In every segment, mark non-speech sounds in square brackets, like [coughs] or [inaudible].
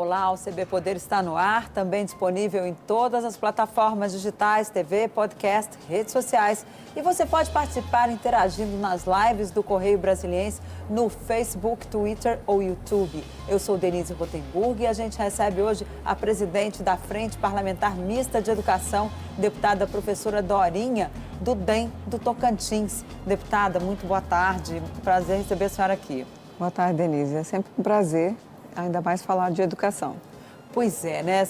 Olá, o CB Poder está no ar, também disponível em todas as plataformas digitais, TV, podcast, redes sociais. E você pode participar interagindo nas lives do Correio Brasiliense no Facebook, Twitter ou YouTube. Eu sou Denise Rotenburg e a gente recebe hoje a presidente da Frente Parlamentar Mista de Educação, deputada professora Dorinha, do DEM do Tocantins. Deputada, muito boa tarde. Prazer receber a senhora aqui. Boa tarde, Denise. É sempre um prazer ainda mais falar de educação. Pois é, né?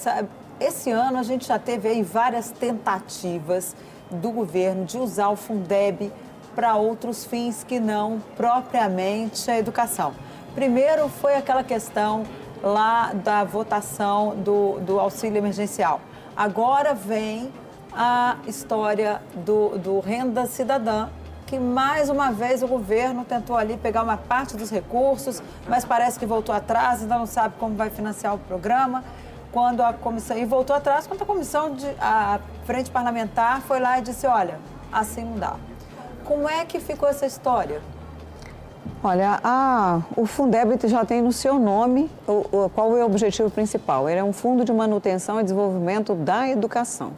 esse ano a gente já teve aí várias tentativas do governo de usar o Fundeb para outros fins que não propriamente a educação. Primeiro foi aquela questão lá da votação do, do auxílio emergencial. Agora vem a história do, do Renda Cidadã, que mais uma vez o governo tentou ali pegar uma parte dos recursos, mas parece que voltou atrás, ainda não sabe como vai financiar o programa. Quando a comissão e voltou atrás quando a comissão de a frente parlamentar foi lá e disse, olha, assim não dá. Como é que ficou essa história? Olha, a, o Fundeb já tem no seu nome o, o, qual é o objetivo principal. Ele é um fundo de manutenção e desenvolvimento da educação.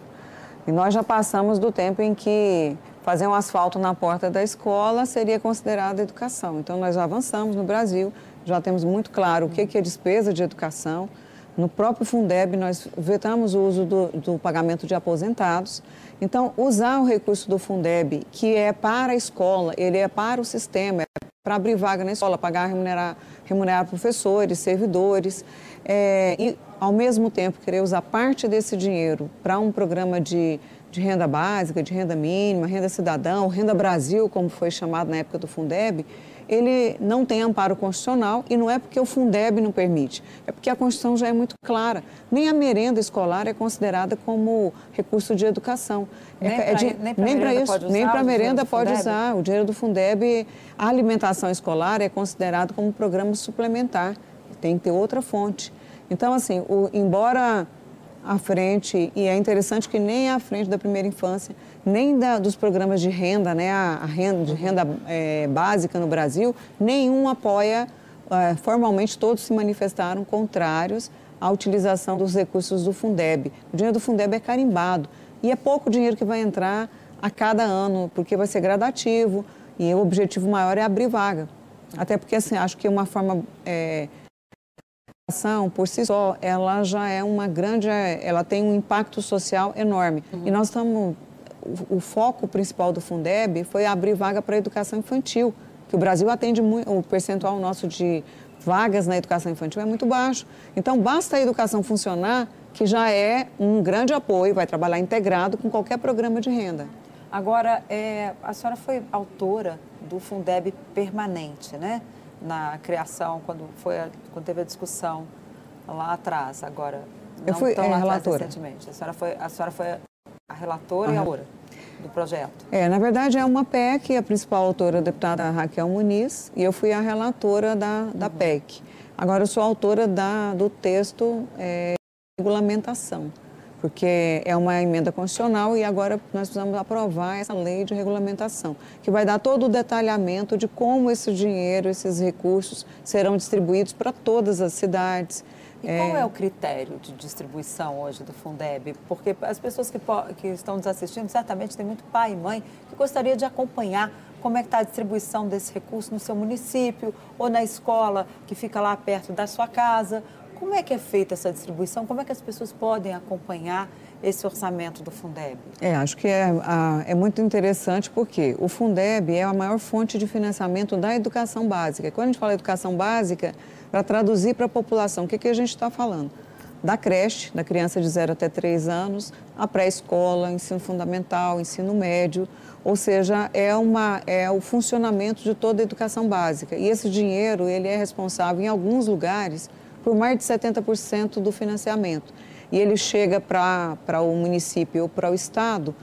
E nós já passamos do tempo em que fazer um asfalto na porta da escola seria considerado educação. Então, nós avançamos no Brasil, já temos muito claro o que é despesa de educação. No próprio Fundeb, nós vetamos o uso do, do pagamento de aposentados. Então, usar o recurso do Fundeb, que é para a escola, ele é para o sistema, é para abrir vaga na escola, pagar, remunerar, remunerar professores, servidores, é, e, ao mesmo tempo, querer usar parte desse dinheiro para um programa de de renda básica, de renda mínima, renda cidadão, renda Brasil, como foi chamado na época do Fundeb, ele não tem amparo constitucional e não é porque o Fundeb não permite, é porque a Constituição já é muito clara. Nem a merenda escolar é considerada como recurso de educação. Nem é, para isso, nem para a merenda pode usar. O dinheiro do Fundeb, a alimentação escolar é considerado como programa suplementar, tem que ter outra fonte. Então, assim, o, embora à frente, e é interessante que nem à frente da primeira infância, nem da, dos programas de renda, né, a, a renda, de renda é, básica no Brasil, nenhum apoia, é, formalmente todos se manifestaram contrários à utilização dos recursos do Fundeb. O dinheiro do Fundeb é carimbado e é pouco dinheiro que vai entrar a cada ano, porque vai ser gradativo e o objetivo maior é abrir vaga. Até porque, assim, acho que uma forma... É, ação por si só, ela já é uma grande, ela tem um impacto social enorme. Uhum. E nós estamos, o, o, foco principal do Fundeb foi abrir vaga para a educação infantil, que o Brasil atende muito, o percentual nosso de vagas na educação infantil é muito baixo. Então, basta a educação funcionar, que já é um grande apoio, vai trabalhar integrado com qualquer programa de renda. Agora, é, a senhora foi autora do Fundeb permanente, né? Na criação, quando, foi a, quando teve a discussão lá atrás, agora. Eu fui tão é, relatora. recentemente. A senhora foi a, senhora foi a relatora uhum. e a autora do projeto. É, na verdade é uma PEC, a principal autora é a deputada Raquel Muniz, e eu fui a relatora da, da uhum. PEC. Agora eu sou autora da, do texto é, regulamentação porque é uma emenda constitucional e agora nós precisamos aprovar essa lei de regulamentação, que vai dar todo o detalhamento de como esse dinheiro, esses recursos serão distribuídos para todas as cidades. E é... qual é o critério de distribuição hoje do Fundeb? Porque as pessoas que, que estão nos assistindo, certamente tem muito pai e mãe que gostaria de acompanhar como é que está a distribuição desse recurso no seu município ou na escola que fica lá perto da sua casa como é que é feita essa distribuição? Como é que as pessoas podem acompanhar esse orçamento do Fundeb? É, acho que é, é muito interessante porque o Fundeb é a maior fonte de financiamento da educação básica. Quando a gente fala educação básica, para traduzir para a população, o que, que a gente está falando? Da creche, da criança de 0 até 3 anos, a pré-escola, ensino fundamental, ensino médio, ou seja, é, uma, é o funcionamento de toda a educação básica. E esse dinheiro, ele é responsável em alguns lugares por mais de 70% do financiamento. E ele chega para o município ou para o estado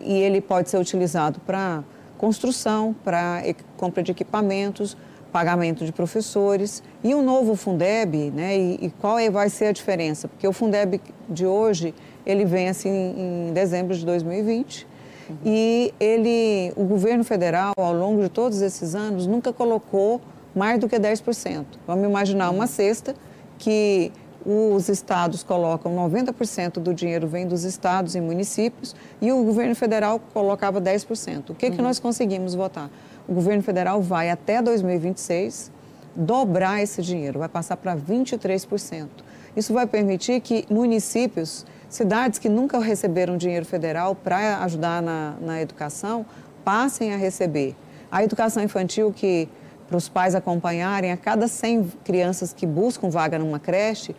e ele pode ser utilizado para construção, para compra de equipamentos, pagamento de professores e o novo Fundeb, né? E, e, qual é, vai ser a diferença? Porque o Fundeb de hoje ele vem assim em dezembro de 2020 uhum. e ele, o governo federal ao longo de todos esses anos nunca colocou mais do que 10%. Vamos imaginar uma cesta que os estados colocam 90% do dinheiro vem dos estados e municípios e o governo federal colocava 10%. O que, uhum. que nós conseguimos votar? O governo federal vai até 2026 dobrar esse dinheiro, vai passar para 23%. Isso vai permitir que municípios, cidades que nunca receberam dinheiro federal para ajudar na, na educação, passem a receber. A educação infantil que para os pais acompanharem, a cada 100 crianças que buscam vaga numa creche,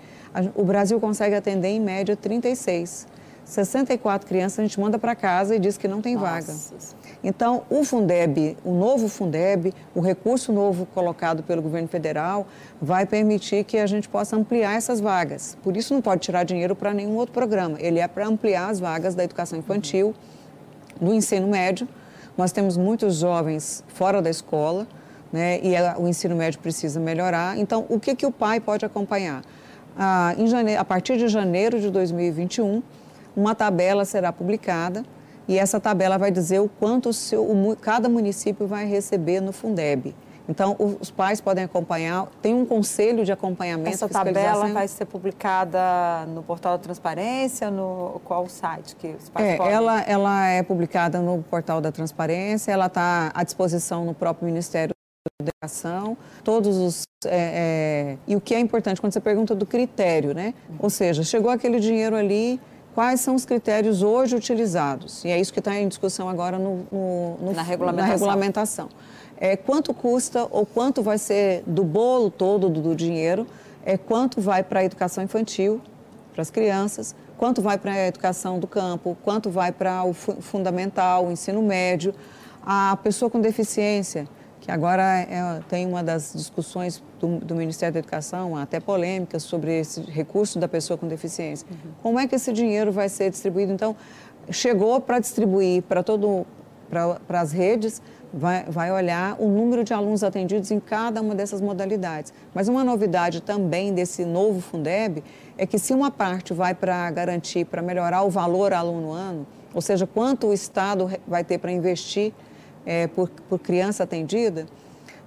o Brasil consegue atender em média 36. 64 crianças a gente manda para casa e diz que não tem Nossa. vaga. Então, o Fundeb, o novo Fundeb, o recurso novo colocado pelo governo federal, vai permitir que a gente possa ampliar essas vagas. Por isso, não pode tirar dinheiro para nenhum outro programa. Ele é para ampliar as vagas da educação infantil, do ensino médio. Nós temos muitos jovens fora da escola, né, e o ensino médio precisa melhorar. Então, o que, que o pai pode acompanhar? Ah, janeiro, a partir de janeiro de 2021, uma tabela será publicada e essa tabela vai dizer o quanto o seu, o, cada município vai receber no Fundeb. Então, os pais podem acompanhar, tem um conselho de acompanhamento. Essa tabela vai ser publicada no portal da transparência, no qual site que os pais é, podem... Ela, ela é publicada no portal da transparência, ela está à disposição no próprio Ministério Educação, todos os... É, é, e o que é importante, quando você pergunta do critério, né? Ou seja, chegou aquele dinheiro ali, quais são os critérios hoje utilizados. E é isso que está em discussão agora no, no, no na regulamentação. Na regulamentação. É, quanto custa ou quanto vai ser do bolo todo do, do dinheiro, é, quanto vai para a educação infantil, para as crianças, quanto vai para a educação do campo, quanto vai para o fundamental, o ensino médio, a pessoa com deficiência, que agora é, tem uma das discussões do, do, Ministério da Educação, até polêmicas, sobre esse recurso da pessoa com deficiência. Uhum. Como é que esse dinheiro vai ser distribuído? Então, chegou para distribuir para todo para as redes, vai, vai olhar o número de alunos atendidos em cada uma dessas modalidades. Mas uma novidade também desse novo Fundeb é que se uma parte vai para garantir, para melhorar o valor aluno ano, ou seja, quanto o Estado vai ter para investir é, por, por criança atendida,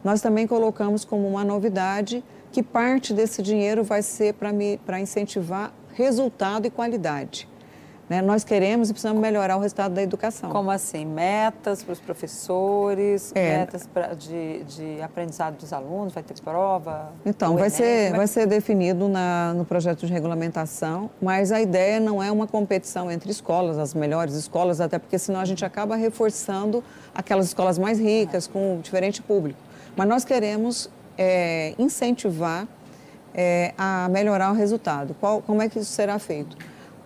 nós também colocamos como uma novidade que parte desse dinheiro vai ser para incentivar resultado e qualidade. Né? Nós queremos e precisamos melhorar o resultado da educação. Como assim? Metas para os professores, é. metas pra, de, de aprendizado dos alunos, vai ter prova? Então, vai ser, vai ser definido na, no projeto de regulamentação, mas a ideia não é uma competição entre escolas, as melhores escolas, até porque senão a gente acaba reforçando aquelas escolas mais ricas, com diferente público. Mas nós queremos é, incentivar é, a melhorar o resultado. Qual, como é que isso será feito?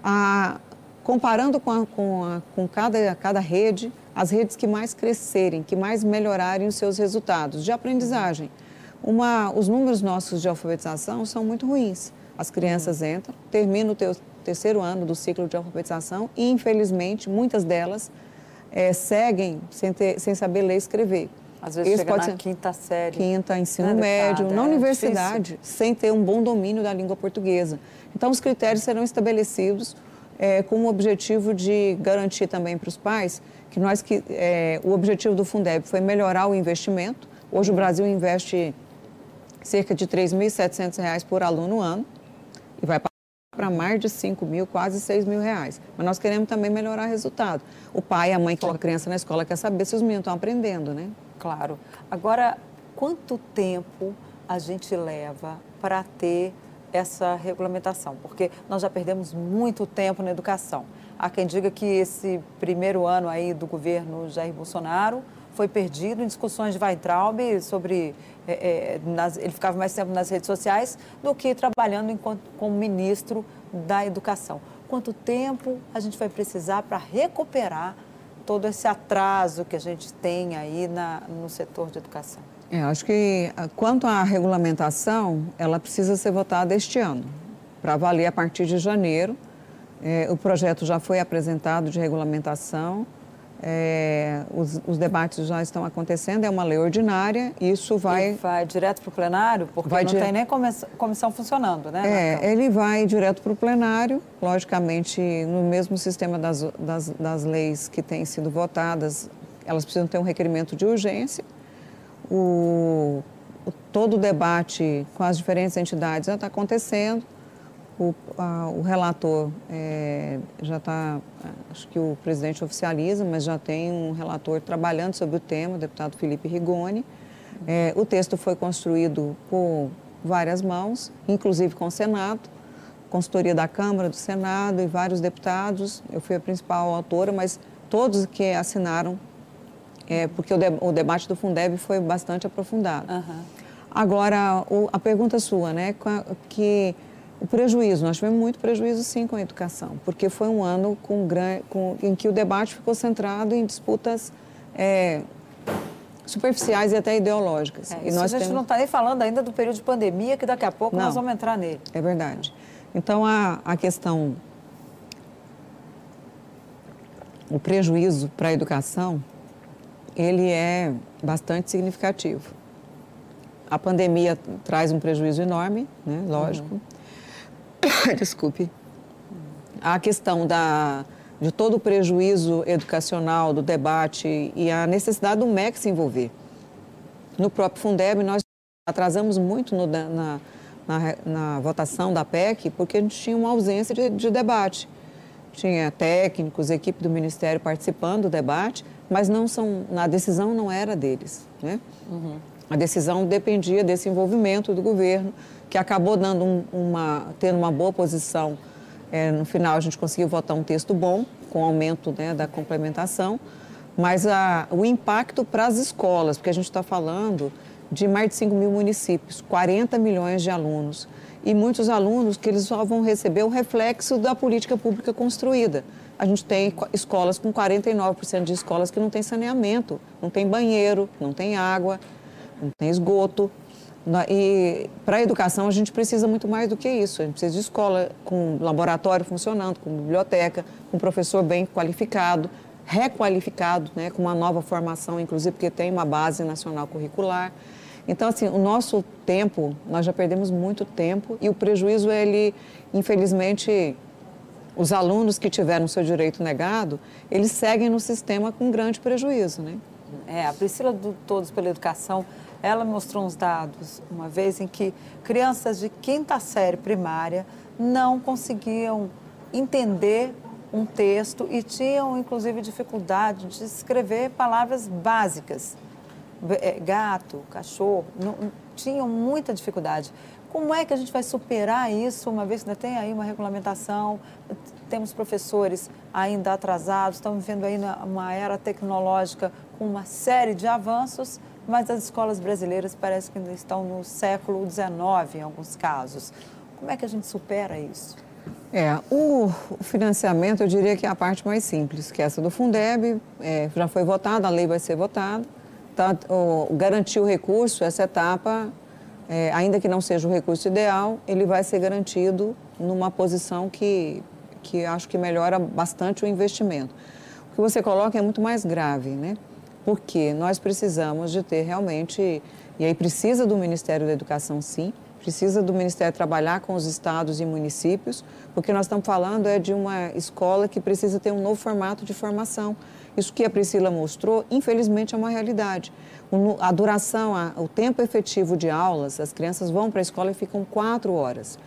A, comparando com, a, com, a, com cada, cada rede, as redes que mais crescerem, que mais melhorarem os seus resultados de aprendizagem. Uma, os números nossos de alfabetização são muito ruins. As crianças entram, terminam o teu terceiro ano do ciclo de alfabetização e, infelizmente, muitas delas é, seguem sem, ter, sem saber ler e escrever. Às vezes Isso chega pode na ser quinta série. Quinta, ensino médio, na é universidade, difícil. sem ter um bom domínio da língua portuguesa. Então, os critérios serão estabelecidos é, com o objetivo de garantir também para os pais que nós que é, o objetivo do Fundeb foi melhorar o investimento. Hoje o Brasil investe cerca de R$ 3.700 por aluno ano e vai para mais de 5 mil, quase 6 mil reais. Mas nós queremos também melhorar o resultado. O pai e a mãe que coloca a criança na escola quer saber se os meninos estão aprendendo, né? Claro. Agora, quanto tempo a gente leva para ter essa regulamentação, porque nós já perdemos muito tempo na educação. Há quem diga que esse primeiro ano aí do governo Jair Bolsonaro foi perdido em discussões de Weintraub sobre... É, é, nas, ele ficava mais tempo nas redes sociais do que trabalhando enquanto, como ministro da Educação. Quanto tempo a gente vai precisar para recuperar todo esse atraso que a gente tem aí na, no setor de educação? É, acho que ah, quanto à regulamentação, ela precisa ser votada este ano, para valer a partir de janeiro. É, o projeto já foi apresentado de regulamentação, é, os, os, debates já estão acontecendo, é uma lei ordinária, isso vai... E vai direto para o plenário? Porque não dire... tem nem comissão funcionando, né? É, ele vai direto para o plenário, logicamente no mesmo sistema das, das, das leis que têm sido votadas, elas precisam ter um requerimento de urgência, o, o, todo o debate com as diferentes entidades já está acontecendo. O, a, o relator é, já está, acho que o presidente oficializa, mas já tem um relator trabalhando sobre o tema, o deputado Felipe Rigoni. É, o texto foi construído por várias mãos, inclusive com o Senado, consultoria da Câmara, do Senado e vários deputados. Eu fui a principal autora, mas todos que assinaram, é, porque o, de, o, debate do Fundeb foi bastante aprofundado. Uhum. Agora, o, a pergunta sua, né, que o prejuízo, nós tivemos muito prejuízo sim com a educação, porque foi um ano com, com, em que o debate ficou centrado em disputas é, superficiais e até ideológicas. É, e nós a gente temos... não está nem falando ainda do período de pandemia, que daqui a pouco não, nós vamos entrar nele. É verdade. Então, a, a questão, o prejuízo para a educação, ele é bastante significativo. A pandemia traz um prejuízo enorme, né? lógico. Uhum. [coughs] desculpe, a questão da, de todo o prejuízo educacional, do debate e a necessidade do MEC se envolver. No próprio Fundeb, nós atrasamos muito no, na, na, na, votação da PEC porque a gente tinha uma ausência de, de debate. Tinha técnicos, equipe do Ministério participando do debate, mas não são, a decisão não era deles. Né? Uhum. A decisão dependia desse envolvimento do governo, que acabou dando um, uma, tendo uma boa posição. É, no final, a gente conseguiu votar um texto bom, com aumento né, da complementação, mas a, o impacto para as escolas, porque a gente está falando de mais de 5 mil municípios, 40 milhões de alunos, e muitos alunos que eles só vão receber o reflexo da política pública construída. A gente tem escolas com 49% de escolas que não tem saneamento, não tem banheiro, não tem água, não tem esgoto. E para a educação a gente precisa muito mais do que isso. A gente precisa de escola com laboratório funcionando, com biblioteca, com professor bem qualificado, requalificado, né, com uma nova formação, inclusive porque tem uma base nacional curricular. Então, assim, o nosso tempo, nós já perdemos muito tempo e o prejuízo, ele, infelizmente, os alunos que tiveram seu direito negado, eles seguem no sistema com grande prejuízo, né? É, a Priscila do Todos pela Educação ela mostrou uns dados uma vez em que crianças de quinta série primária não conseguiam entender um texto e tinham, inclusive, dificuldade de escrever palavras básicas. É, gato, cachorro, não, tinham muita dificuldade. Como é que a gente vai superar isso, uma vez que ainda tem aí uma regulamentação, temos professores ainda atrasados, estamos vivendo aí uma era tecnológica com uma série de avanços, mas as escolas brasileiras parece que ainda estão no século XIX em alguns casos. Como é que a gente supera isso? É, o financiamento eu diria que é a parte mais simples, que é essa do Fundeb, é, já foi votada, a lei vai ser votada, tá, o, garantir o recurso, essa etapa, é, ainda que não seja o recurso ideal, ele vai ser garantido numa posição que, que acho que melhora bastante o investimento. O que você coloca é muito mais grave, né? porque nós precisamos de ter realmente, e aí precisa do Ministério da Educação sim, precisa do Ministério trabalhar com os estados e municípios, porque nós estamos falando é de uma escola que precisa ter um novo formato de formação. Isso que a Priscila mostrou, infelizmente, é uma realidade. A duração, o tempo efetivo de aulas, as crianças vão para a escola e ficam quatro horas.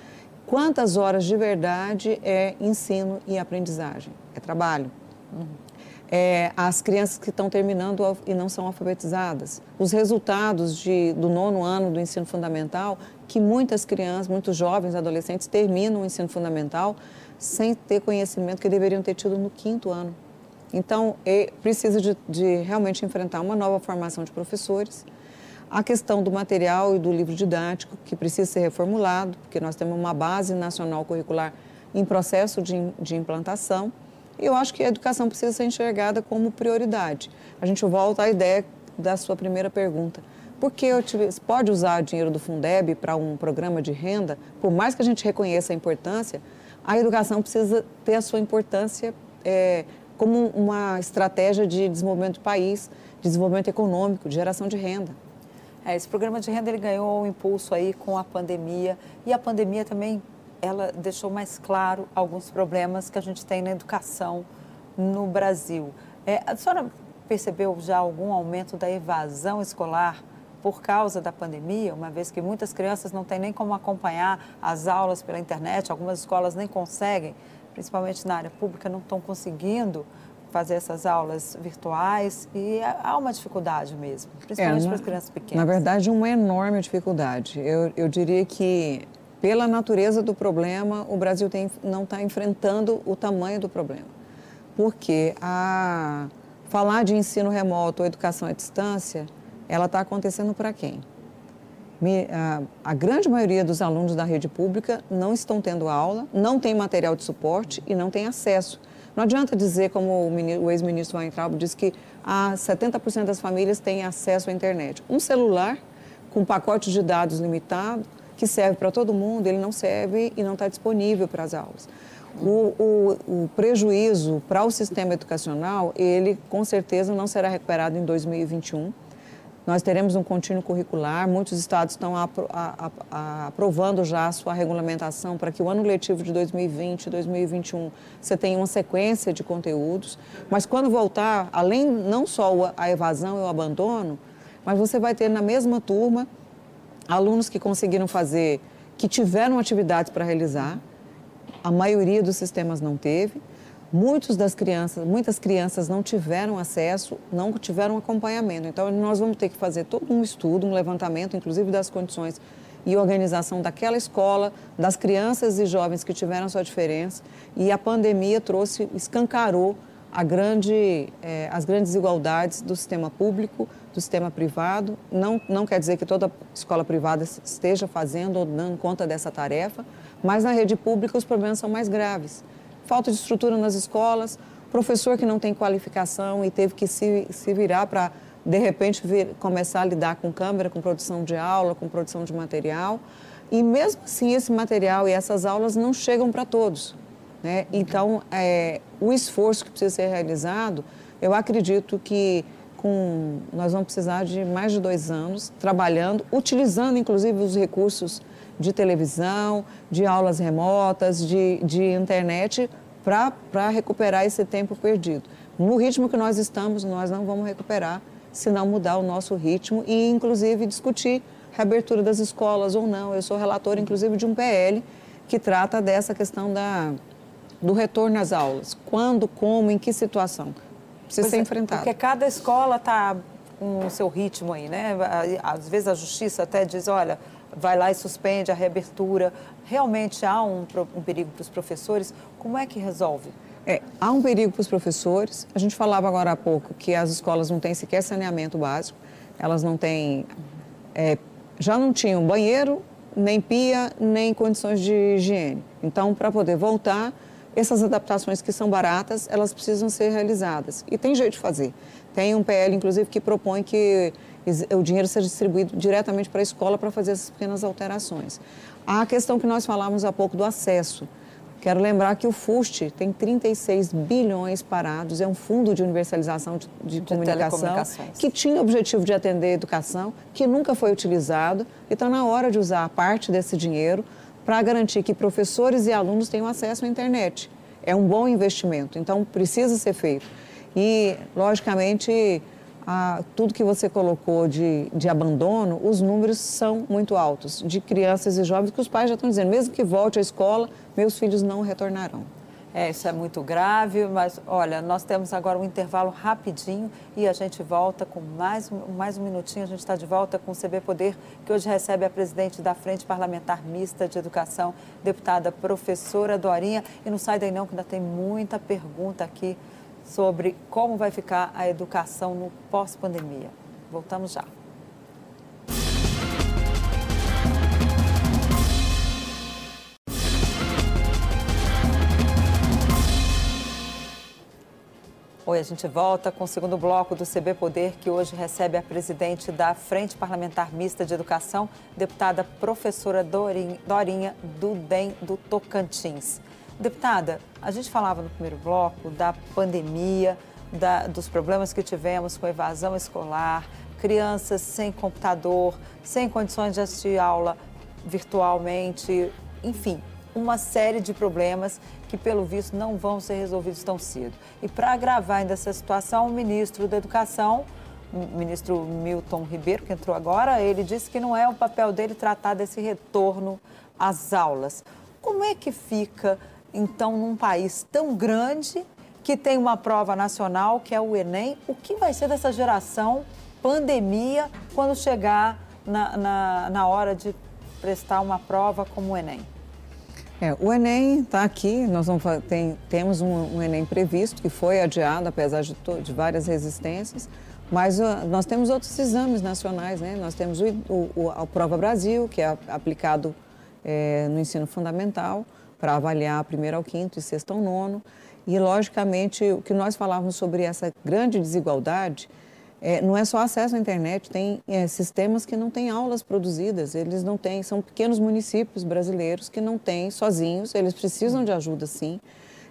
Quantas horas de verdade é ensino e aprendizagem? É trabalho. Uhum é, as crianças que estão terminando e não são alfabetizadas, os resultados de, do nono ano do ensino fundamental, que muitas crianças, muitos jovens, adolescentes terminam o ensino fundamental sem ter conhecimento que deveriam ter tido no quinto ano. Então, precisa de, de realmente enfrentar uma nova formação de professores, a questão do material e do livro didático, que precisa ser reformulado, porque nós temos uma base nacional curricular em processo de, de implantação, e eu acho que a educação precisa ser enxergada como prioridade. A gente volta à ideia da sua primeira pergunta. Por que pode usar dinheiro do Fundeb para um programa de renda? Por mais que a gente reconheça a importância, a educação precisa ter a sua importância é, como uma estratégia de desenvolvimento do país, de desenvolvimento econômico, de geração de renda. É, esse programa de renda ele ganhou um impulso aí com a pandemia e a pandemia também ela deixou mais claro alguns problemas que a gente tem na educação no Brasil. É, a senhora percebeu já algum aumento da evasão escolar por causa da pandemia, uma vez que muitas crianças não têm nem como acompanhar as aulas pela internet, algumas escolas nem conseguem, principalmente na área pública, não estão conseguindo fazer essas aulas virtuais e há uma dificuldade mesmo, principalmente é, para as crianças pequenas. Na verdade, uma enorme dificuldade. Eu, eu diria que, pela natureza do problema, o Brasil tem, não está enfrentando o tamanho do problema. Porque a, falar de ensino remoto ou educação à distância, ela está acontecendo para quem? A, grande maioria dos alunos da rede pública não estão tendo aula, não tem material de suporte e não tem acesso não adianta dizer, como o ex-ministro Weintraub disse, que ah, 70% das famílias têm acesso à internet. Um celular com pacote de dados limitado, que serve para todo mundo, ele não serve e não está disponível para as aulas. O, o, o prejuízo para o sistema educacional, ele com certeza não será recuperado em 2021 nós teremos um contínuo curricular, muitos estados estão apro a, a, aprovando já a sua regulamentação para que o ano letivo de 2020 e 2021 você tenha uma sequência de conteúdos. Mas quando voltar, além não só a evasão e o abandono, mas você vai ter na mesma turma alunos que conseguiram fazer, que tiveram atividades para realizar, a maioria dos sistemas não teve, Muitos das crianças, muitas crianças não tiveram acesso, não tiveram acompanhamento. Então, nós vamos ter que fazer todo um estudo, um levantamento, inclusive das condições e organização daquela escola, das crianças e jovens que tiveram sua diferença. E a pandemia trouxe, escancarou grande, eh, as grandes desigualdades do sistema público, do sistema privado. Não, não quer dizer que toda escola privada esteja fazendo ou dando conta dessa tarefa, mas na rede pública os problemas são mais graves falta de estrutura nas escolas, professor que não tem qualificação e teve que se, se virar para, de repente, vir, começar a lidar com câmera, com produção de aula, com produção de material. E mesmo assim, esse material e essas aulas não chegam para todos. Né? Então, é, o esforço que precisa ser realizado, eu acredito que com, nós vamos precisar de mais de dois anos trabalhando, utilizando inclusive os recursos de televisão, de aulas remotas, de, de internet, para recuperar esse tempo perdido. No ritmo que nós estamos, nós não vamos recuperar se não mudar o nosso ritmo e, inclusive, discutir reabertura das escolas ou não. Eu sou relatora, inclusive, de um PL que trata dessa questão da, do retorno às aulas. Quando, como, em que situação. Precisa pois ser é, enfrentado. Porque cada escola está com o seu ritmo aí, né? Às vezes a justiça até diz, olha, vai lá e suspende a reabertura. Realmente há um, um perigo para os professores? Como é que resolve? É, há um perigo para os professores. A gente falava agora há pouco que as escolas não têm sequer saneamento básico, elas não têm. É, já não tinham banheiro, nem pia, nem condições de higiene. Então, para poder voltar, essas adaptações que são baratas, elas precisam ser realizadas. E tem jeito de fazer. Tem um PL, inclusive, que propõe que o dinheiro seja distribuído diretamente para a escola para fazer essas pequenas alterações. Há a questão que nós falamos há pouco do acesso. Quero lembrar que o FUST tem 36 bilhões parados, é um fundo de universalização de, de, de comunicação que tinha o objetivo de atender a educação, que nunca foi utilizado. E está na hora de usar parte desse dinheiro para garantir que professores e alunos tenham acesso à internet. É um bom investimento, então precisa ser feito. E, logicamente, a, tudo que você colocou de, de abandono, os números são muito altos, de crianças e jovens que os pais já estão dizendo, mesmo que volte à escola, meus filhos não retornarão. É, isso é muito grave, mas olha, nós temos agora um intervalo rapidinho e a gente volta com mais, mais um minutinho. A gente está de volta com o CB Poder, que hoje recebe a presidente da Frente Parlamentar Mista de Educação, deputada professora Dorinha. E não sai daí não, que ainda tem muita pergunta aqui sobre como vai ficar a educação no pós-pandemia. Voltamos já. Oi, a gente volta com o segundo bloco do CB Poder, que hoje recebe a presidente da Frente Parlamentar Mista de Educação, deputada professora Dorinha, do DEM do Tocantins. Deputada, a gente falava no primeiro bloco da pandemia, da, dos problemas que tivemos com evasão escolar, crianças sem computador, sem condições de assistir aula virtualmente, enfim, uma série de problemas que, pelo visto, não vão ser resolvidos tão cedo. E para agravar ainda essa situação, o ministro da Educação ministro Milton Ribeiro, que entrou agora, ele disse que não é o papel dele tratar desse retorno às aulas. Como é que fica, então, num país tão grande que tem uma prova nacional, que é o Enem? O que vai ser dessa geração pandemia quando chegar na, na, na hora de prestar uma prova como o Enem? É, o Enem está aqui, nós vamos, tem, temos um, um, Enem previsto, que foi adiado, apesar de, de várias resistências, mas uh, nós temos outros exames nacionais, né? Nós temos o, o, a Prova Brasil, que é aplicado é, no ensino fundamental, para avaliar primeiro ao quinto e sexto ao nono. E, logicamente, o que nós falávamos sobre essa grande desigualdade é, não é só acesso à internet, tem é, sistemas que não têm aulas produzidas, eles não têm, são pequenos municípios brasileiros que não têm sozinhos, eles precisam de ajuda sim,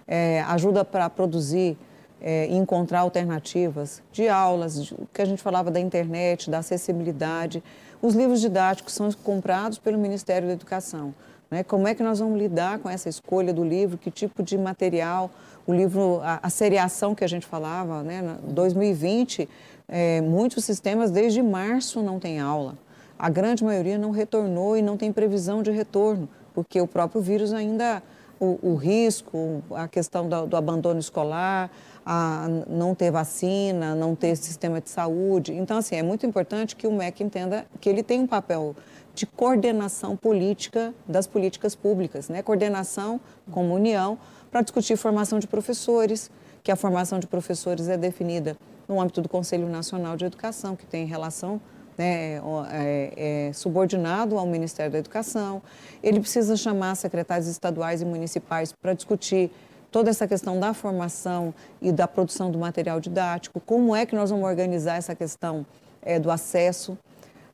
é, ajuda para produzir é, e encontrar alternativas de aulas, de, que a gente falava da internet, da acessibilidade. Os livros didáticos são comprados pelo Ministério da Educação. Né? Como é que nós vamos lidar com essa escolha do livro, que tipo de material, o livro, a, a seriação que a gente falava, né? 2020 é, muitos sistemas, desde março, não têm aula. A grande maioria não retornou e não tem previsão de retorno, porque o próprio vírus ainda, o, o risco, a questão do, do abandono escolar, a não ter vacina, não ter sistema de saúde. Então, assim, é muito importante que o MEC entenda que ele tem um papel de coordenação política das políticas públicas, né? coordenação união para discutir formação de professores, que a formação de professores é definida no âmbito do Conselho Nacional de Educação, que tem relação né, é, é, subordinado ao Ministério da Educação. Ele precisa chamar secretários estaduais e municipais para discutir toda essa questão da formação e da produção do material didático, como é que nós vamos organizar essa questão é, do acesso.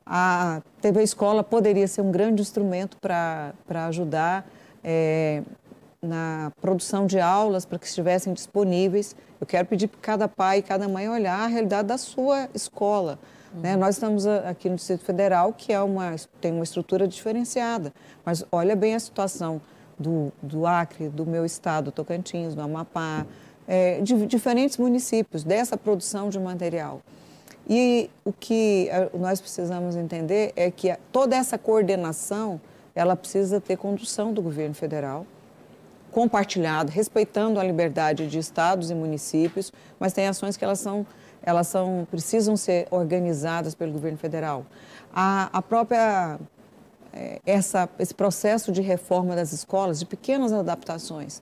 A TV Escola poderia ser um grande instrumento para ajudar é, na produção de aulas para que estivessem disponíveis. Eu quero pedir para cada pai e cada mãe olhar a realidade da sua escola. Uhum. Né? Nós estamos aqui no Distrito Federal, que é uma, tem uma estrutura diferenciada, mas olha bem a situação do, do Acre, do meu estado, Tocantins, do Amapá, é, de diferentes municípios, dessa produção de material. E o que nós precisamos entender é que toda essa coordenação, ela precisa ter condução do governo federal, compartilhado, respeitando a liberdade de estados e municípios, mas tem ações que elas são, elas são, precisam ser organizadas pelo governo federal. A, a própria é, essa, esse processo de reforma das escolas, de pequenas adaptações.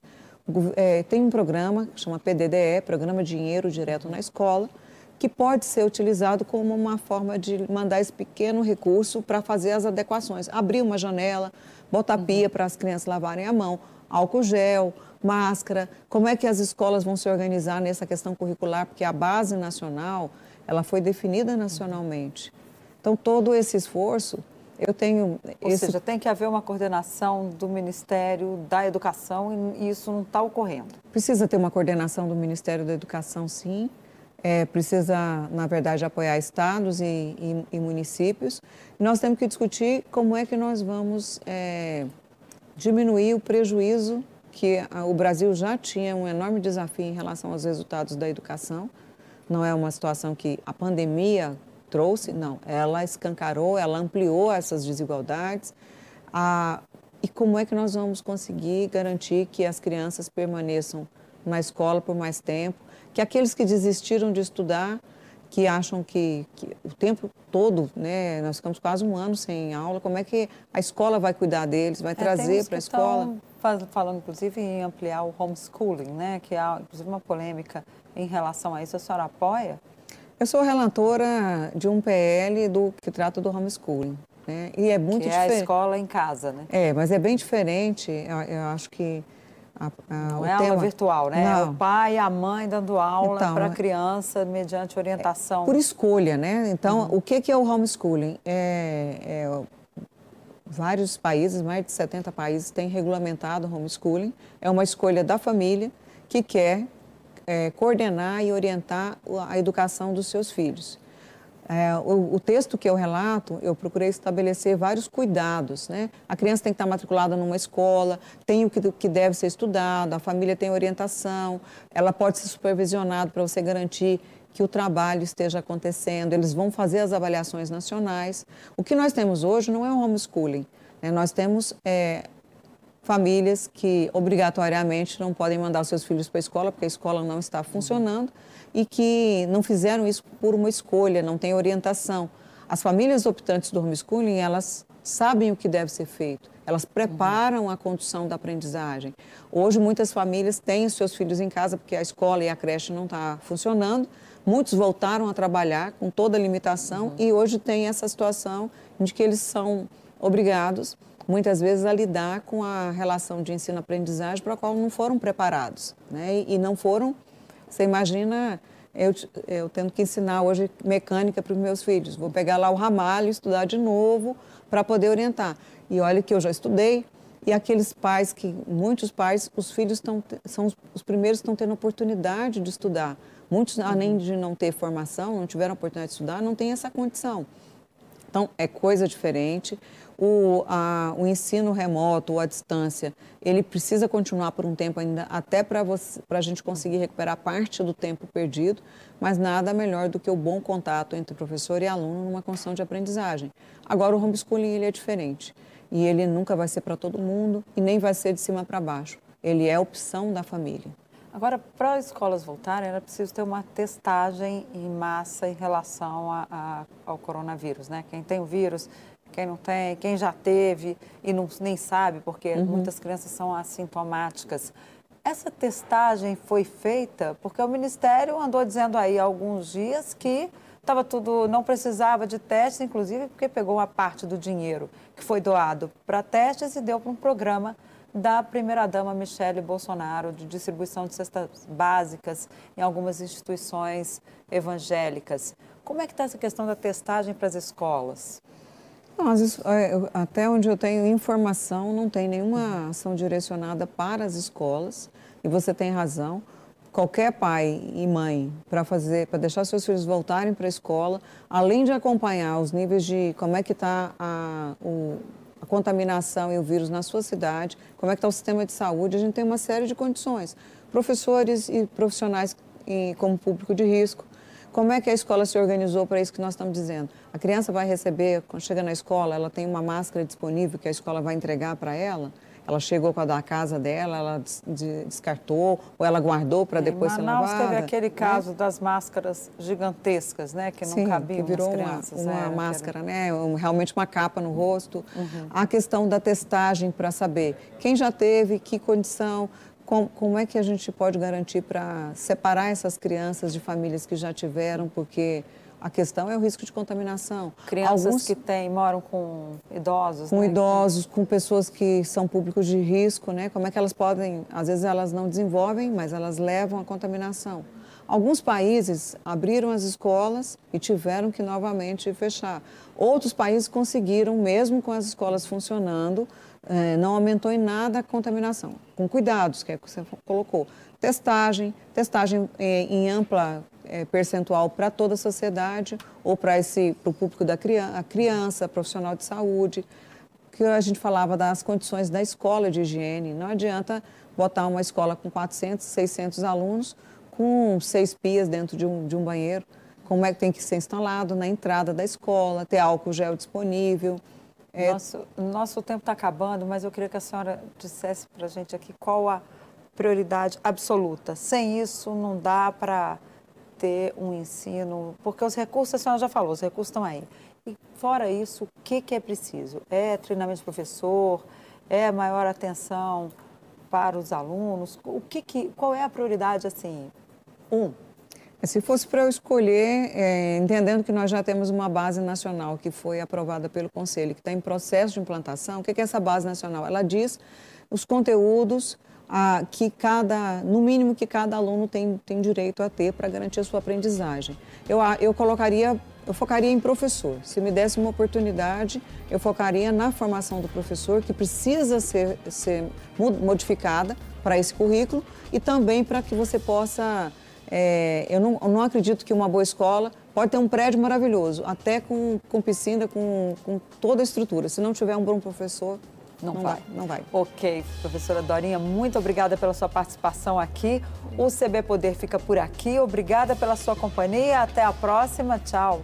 É, tem um programa que chama PDDE, Programa Dinheiro Direto na Escola, que pode ser utilizado como uma forma de mandar esse pequeno recurso para fazer as adequações. Abrir uma janela, botar pia uhum. para as crianças lavarem a mão, álcool gel, máscara, como é que as escolas vão se organizar nessa questão curricular, porque a base nacional, ela foi definida nacionalmente. Então, todo esse esforço, eu tenho... Ou esse... seja, tem que haver uma coordenação do Ministério da Educação e isso não está ocorrendo. Precisa ter uma coordenação do Ministério da Educação, sim. É, precisa, na verdade, apoiar estados e, e, e, municípios. Nós temos que discutir como é que nós vamos... É, diminuir o prejuízo que o Brasil já tinha um enorme desafio em relação aos resultados da educação. Não é uma situação que a pandemia trouxe, não. Ela escancarou, ela ampliou essas desigualdades. Ah, e como é que nós vamos conseguir garantir que as crianças permaneçam na escola por mais tempo, que aqueles que desistiram de estudar que acham que, que, o tempo todo, né, nós ficamos quase um ano sem aula, como é que a escola vai cuidar deles, vai é, trazer para a escola? falando, inclusive, em ampliar o homeschooling, né, que há, inclusive, uma polêmica em relação a isso. A senhora apoia? Eu sou relatora de um PL do, que trata do homeschooling. Né? E é muito que diferente. É a escola em casa, né? É, mas é bem diferente. eu, eu acho que a, a, não é tema... aula virtual, né? Não. É o pai e a mãe dando aula então, para a criança mediante orientação. É por escolha, né? Então, uhum. o que, que é o homeschooling? É, é, vários países, mais de 70 países, têm regulamentado o homeschooling. É uma escolha da família que quer é, coordenar e orientar a educação dos seus filhos. É, o, o, texto que eu relato, eu procurei estabelecer vários cuidados. Né? A criança tem que estar matriculada numa escola, tem o que, que deve ser estudado, a família tem orientação, ela pode ser supervisionada para você garantir que o trabalho esteja acontecendo, eles vão fazer as avaliações nacionais. O que nós temos hoje não é um homeschooling, né? nós temos é, famílias que obrigatoriamente não podem mandar seus filhos para a escola porque a escola não está funcionando e que não fizeram isso por uma escolha, não tem orientação. As famílias optantes do homeschooling, elas sabem o que deve ser feito, elas preparam a condução da aprendizagem. Hoje, muitas famílias têm os seus filhos em casa porque a escola e a creche não estão tá funcionando, muitos voltaram a trabalhar com toda a limitação uhum. e hoje tem essa situação de que eles são obrigados, muitas vezes, a lidar com a relação de ensino-aprendizagem para a qual não foram preparados. Né? E, e não foram você imagina eu, eu tendo que ensinar hoje mecânica para os meus filhos. Vou pegar lá o ramalho, estudar de novo para poder orientar. E olha que eu já estudei. E aqueles pais que, muitos pais, os filhos estão, são os, os primeiros que estão tendo oportunidade de estudar. Muitos, uhum. além de não ter formação, não tiveram oportunidade de estudar, não têm essa condição. Então, é coisa diferente o, a, o ensino remoto ou à distância, ele precisa continuar por um tempo ainda, até para a gente conseguir recuperar parte do tempo perdido, mas nada melhor do que o bom contato entre professor e aluno numa condição de aprendizagem. Agora, o homeschooling ele é diferente e ele nunca vai ser para todo mundo e nem vai ser de cima para baixo. Ele é opção da família. Agora, para as escolas voltarem, era preciso ter uma testagem em massa em relação a, a, ao coronavírus, né? Quem tem o vírus quem não tem, quem já teve e não, nem sabe, porque uhum. muitas crianças são assintomáticas. Essa testagem foi feita porque o Ministério andou dizendo aí há alguns dias que estava tudo, não precisava de testes, inclusive porque pegou uma parte do dinheiro que foi doado para testes e deu para um programa da primeira-dama Michele Bolsonaro de distribuição de cestas básicas em algumas instituições evangélicas. Como é que está essa questão da testagem para as escolas? Não, é, até onde eu tenho informação, não tem nenhuma ação direcionada para as escolas. E você tem razão. Qualquer pai e mãe para fazer, para deixar seus filhos voltarem para a escola, além de acompanhar os níveis de como é que está a, a contaminação e o vírus na sua cidade, como é que está o sistema de saúde, a gente tem uma série de condições. Professores e profissionais como público de risco, como é que a escola se organizou para isso que nós estamos dizendo? A criança vai receber, quando chega na escola, ela tem uma máscara disponível que a escola vai entregar para ela? Ela chegou com a da casa dela, ela descartou ou ela guardou para depois ser lavada? Manaus teve aquele né? caso né? das máscaras gigantescas, né, que não Sim, cabiam que virou crianças. Uma, uma é, máscara, era... né, realmente uma capa no rosto. Uhum. A questão da testagem para saber quem já teve, que condição, como, como, é que a gente pode garantir para separar essas crianças de famílias que já tiveram, porque a questão é o risco de contaminação. Crianças Alguns, que têm, moram com idosos. Com né? idosos, com pessoas que são públicos de risco, né? Como é que elas podem, às vezes elas não desenvolvem, mas elas levam a contaminação. Alguns países abriram as escolas e tiveram que novamente fechar. Outros países conseguiram, mesmo com as escolas funcionando, é, não aumentou em nada a contaminação, com cuidados, que é que você colocou. Testagem, testagem é, em ampla é, percentual para toda a sociedade ou para o público da criança, criança, profissional de saúde, que a gente falava das condições da escola de higiene. Não adianta botar uma escola com 400, 600 alunos com seis pias dentro de um, de um banheiro. Como é que tem que ser instalado na entrada da escola, ter álcool gel disponível. É... Nosso, nosso tempo está acabando, mas eu queria que a senhora dissesse para a gente aqui qual a prioridade absoluta. Sem isso, não dá para ter um ensino, porque os recursos, a senhora já falou, os recursos estão aí. E fora isso, o que, que é preciso? É treinamento de professor? É maior atenção para os alunos? O que, que qual é a prioridade assim? Um, se fosse para eu escolher, é, entendendo que nós já temos uma base nacional que foi aprovada pelo Conselho, que está em processo de implantação, o que é essa base nacional? Ela diz os conteúdos a, que cada, no mínimo que cada aluno tem, tem direito a ter para garantir a sua aprendizagem. Eu, eu colocaria, eu focaria em professor. Se me desse uma oportunidade, eu focaria na formação do professor, que precisa ser, ser modificada para esse currículo e também para que você possa é, eu, não, eu, não, acredito que uma boa escola pode ter um prédio maravilhoso, até com, com piscina, com, com toda a estrutura. Se não tiver um bom professor, não, não vai. vai. Não vai. Ok, professora Dorinha, muito obrigada pela sua participação aqui. O CB Poder fica por aqui. Obrigada pela sua companhia. Até a próxima. Tchau.